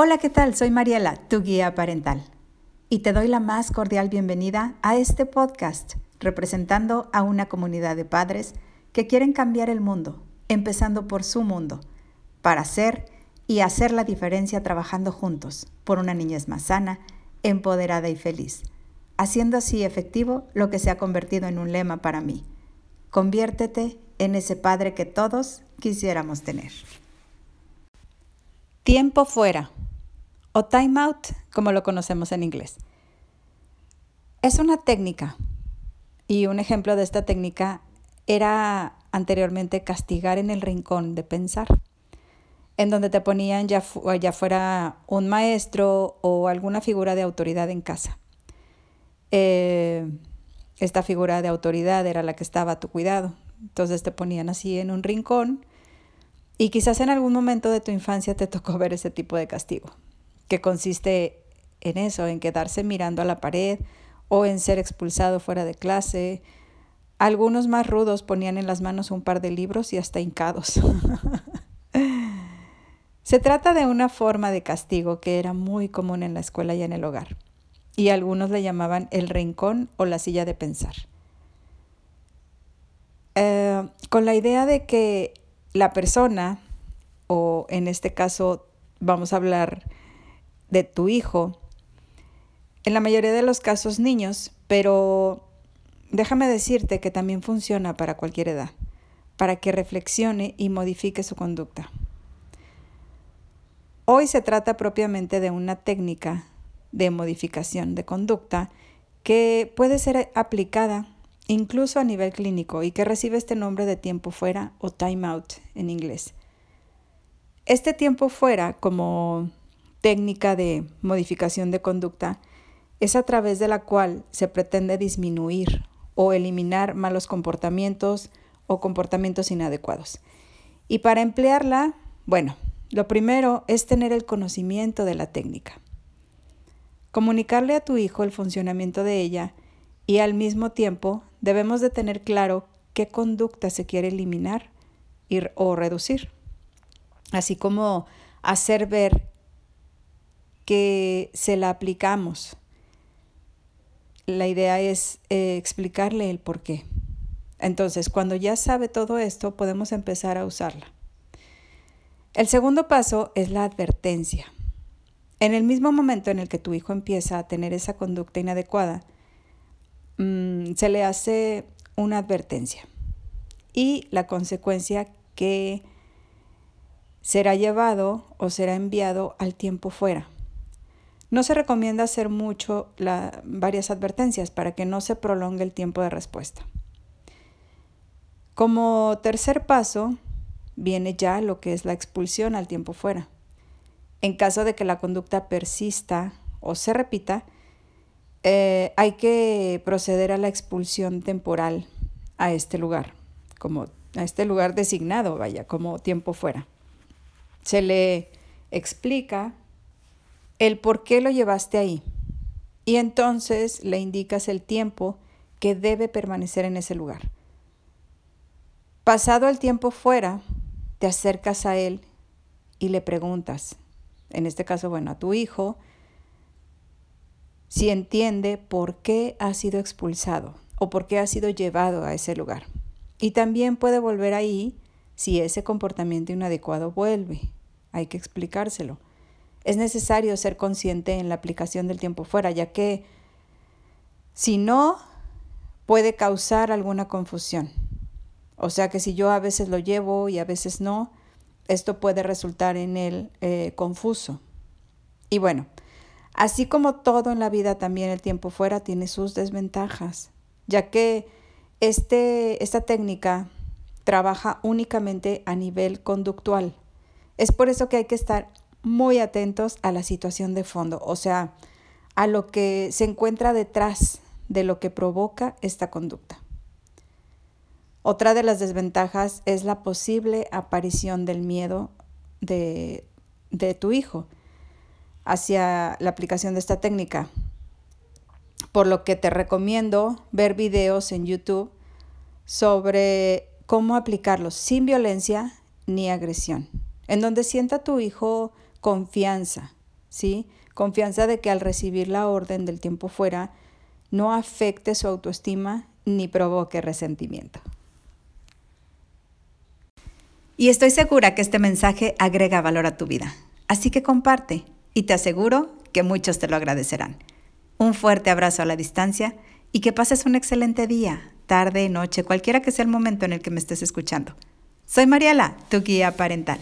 Hola, ¿qué tal? Soy Mariela, tu guía parental, y te doy la más cordial bienvenida a este podcast, representando a una comunidad de padres que quieren cambiar el mundo, empezando por su mundo, para ser y hacer la diferencia trabajando juntos por una niñez más sana, empoderada y feliz, haciendo así efectivo lo que se ha convertido en un lema para mí. Conviértete en ese padre que todos quisiéramos tener. Tiempo fuera o time out, como lo conocemos en inglés. Es una técnica y un ejemplo de esta técnica era anteriormente castigar en el rincón de pensar, en donde te ponían ya, ya fuera un maestro o alguna figura de autoridad en casa. Eh, esta figura de autoridad era la que estaba a tu cuidado. Entonces te ponían así en un rincón y quizás en algún momento de tu infancia te tocó ver ese tipo de castigo que consiste en eso, en quedarse mirando a la pared o en ser expulsado fuera de clase. Algunos más rudos ponían en las manos un par de libros y hasta hincados. Se trata de una forma de castigo que era muy común en la escuela y en el hogar, y algunos le llamaban el rincón o la silla de pensar. Eh, con la idea de que la persona, o en este caso vamos a hablar de tu hijo, en la mayoría de los casos niños, pero déjame decirte que también funciona para cualquier edad, para que reflexione y modifique su conducta. Hoy se trata propiamente de una técnica de modificación de conducta que puede ser aplicada incluso a nivel clínico y que recibe este nombre de tiempo fuera o time out en inglés. Este tiempo fuera, como técnica de modificación de conducta es a través de la cual se pretende disminuir o eliminar malos comportamientos o comportamientos inadecuados. Y para emplearla, bueno, lo primero es tener el conocimiento de la técnica. Comunicarle a tu hijo el funcionamiento de ella y al mismo tiempo debemos de tener claro qué conducta se quiere eliminar o reducir, así como hacer ver que se la aplicamos. La idea es eh, explicarle el por qué. Entonces, cuando ya sabe todo esto, podemos empezar a usarla. El segundo paso es la advertencia. En el mismo momento en el que tu hijo empieza a tener esa conducta inadecuada, mm, se le hace una advertencia y la consecuencia que será llevado o será enviado al tiempo fuera. No se recomienda hacer mucho varias advertencias para que no se prolongue el tiempo de respuesta. Como tercer paso, viene ya lo que es la expulsión al tiempo fuera. En caso de que la conducta persista o se repita, eh, hay que proceder a la expulsión temporal a este lugar, como a este lugar designado, vaya, como tiempo fuera. Se le explica el por qué lo llevaste ahí. Y entonces le indicas el tiempo que debe permanecer en ese lugar. Pasado el tiempo fuera, te acercas a él y le preguntas, en este caso, bueno, a tu hijo, si entiende por qué ha sido expulsado o por qué ha sido llevado a ese lugar. Y también puede volver ahí si ese comportamiento inadecuado vuelve. Hay que explicárselo es necesario ser consciente en la aplicación del tiempo fuera, ya que si no, puede causar alguna confusión. O sea que si yo a veces lo llevo y a veces no, esto puede resultar en el eh, confuso. Y bueno, así como todo en la vida, también el tiempo fuera tiene sus desventajas, ya que este, esta técnica trabaja únicamente a nivel conductual. Es por eso que hay que estar muy atentos a la situación de fondo, o sea, a lo que se encuentra detrás de lo que provoca esta conducta. Otra de las desventajas es la posible aparición del miedo de, de tu hijo hacia la aplicación de esta técnica, por lo que te recomiendo ver videos en YouTube sobre cómo aplicarlos sin violencia ni agresión, en donde sienta tu hijo confianza ¿sí? Confianza de que al recibir la orden del tiempo fuera, no afecte su autoestima ni provoque resentimiento. Y estoy segura que este mensaje agrega valor a tu vida. Así que comparte y te aseguro que muchos te lo agradecerán. Un fuerte abrazo a la distancia y que pases un excelente día, tarde, noche, cualquiera que sea el momento en el que me estés escuchando. Soy Mariela, tu guía parental.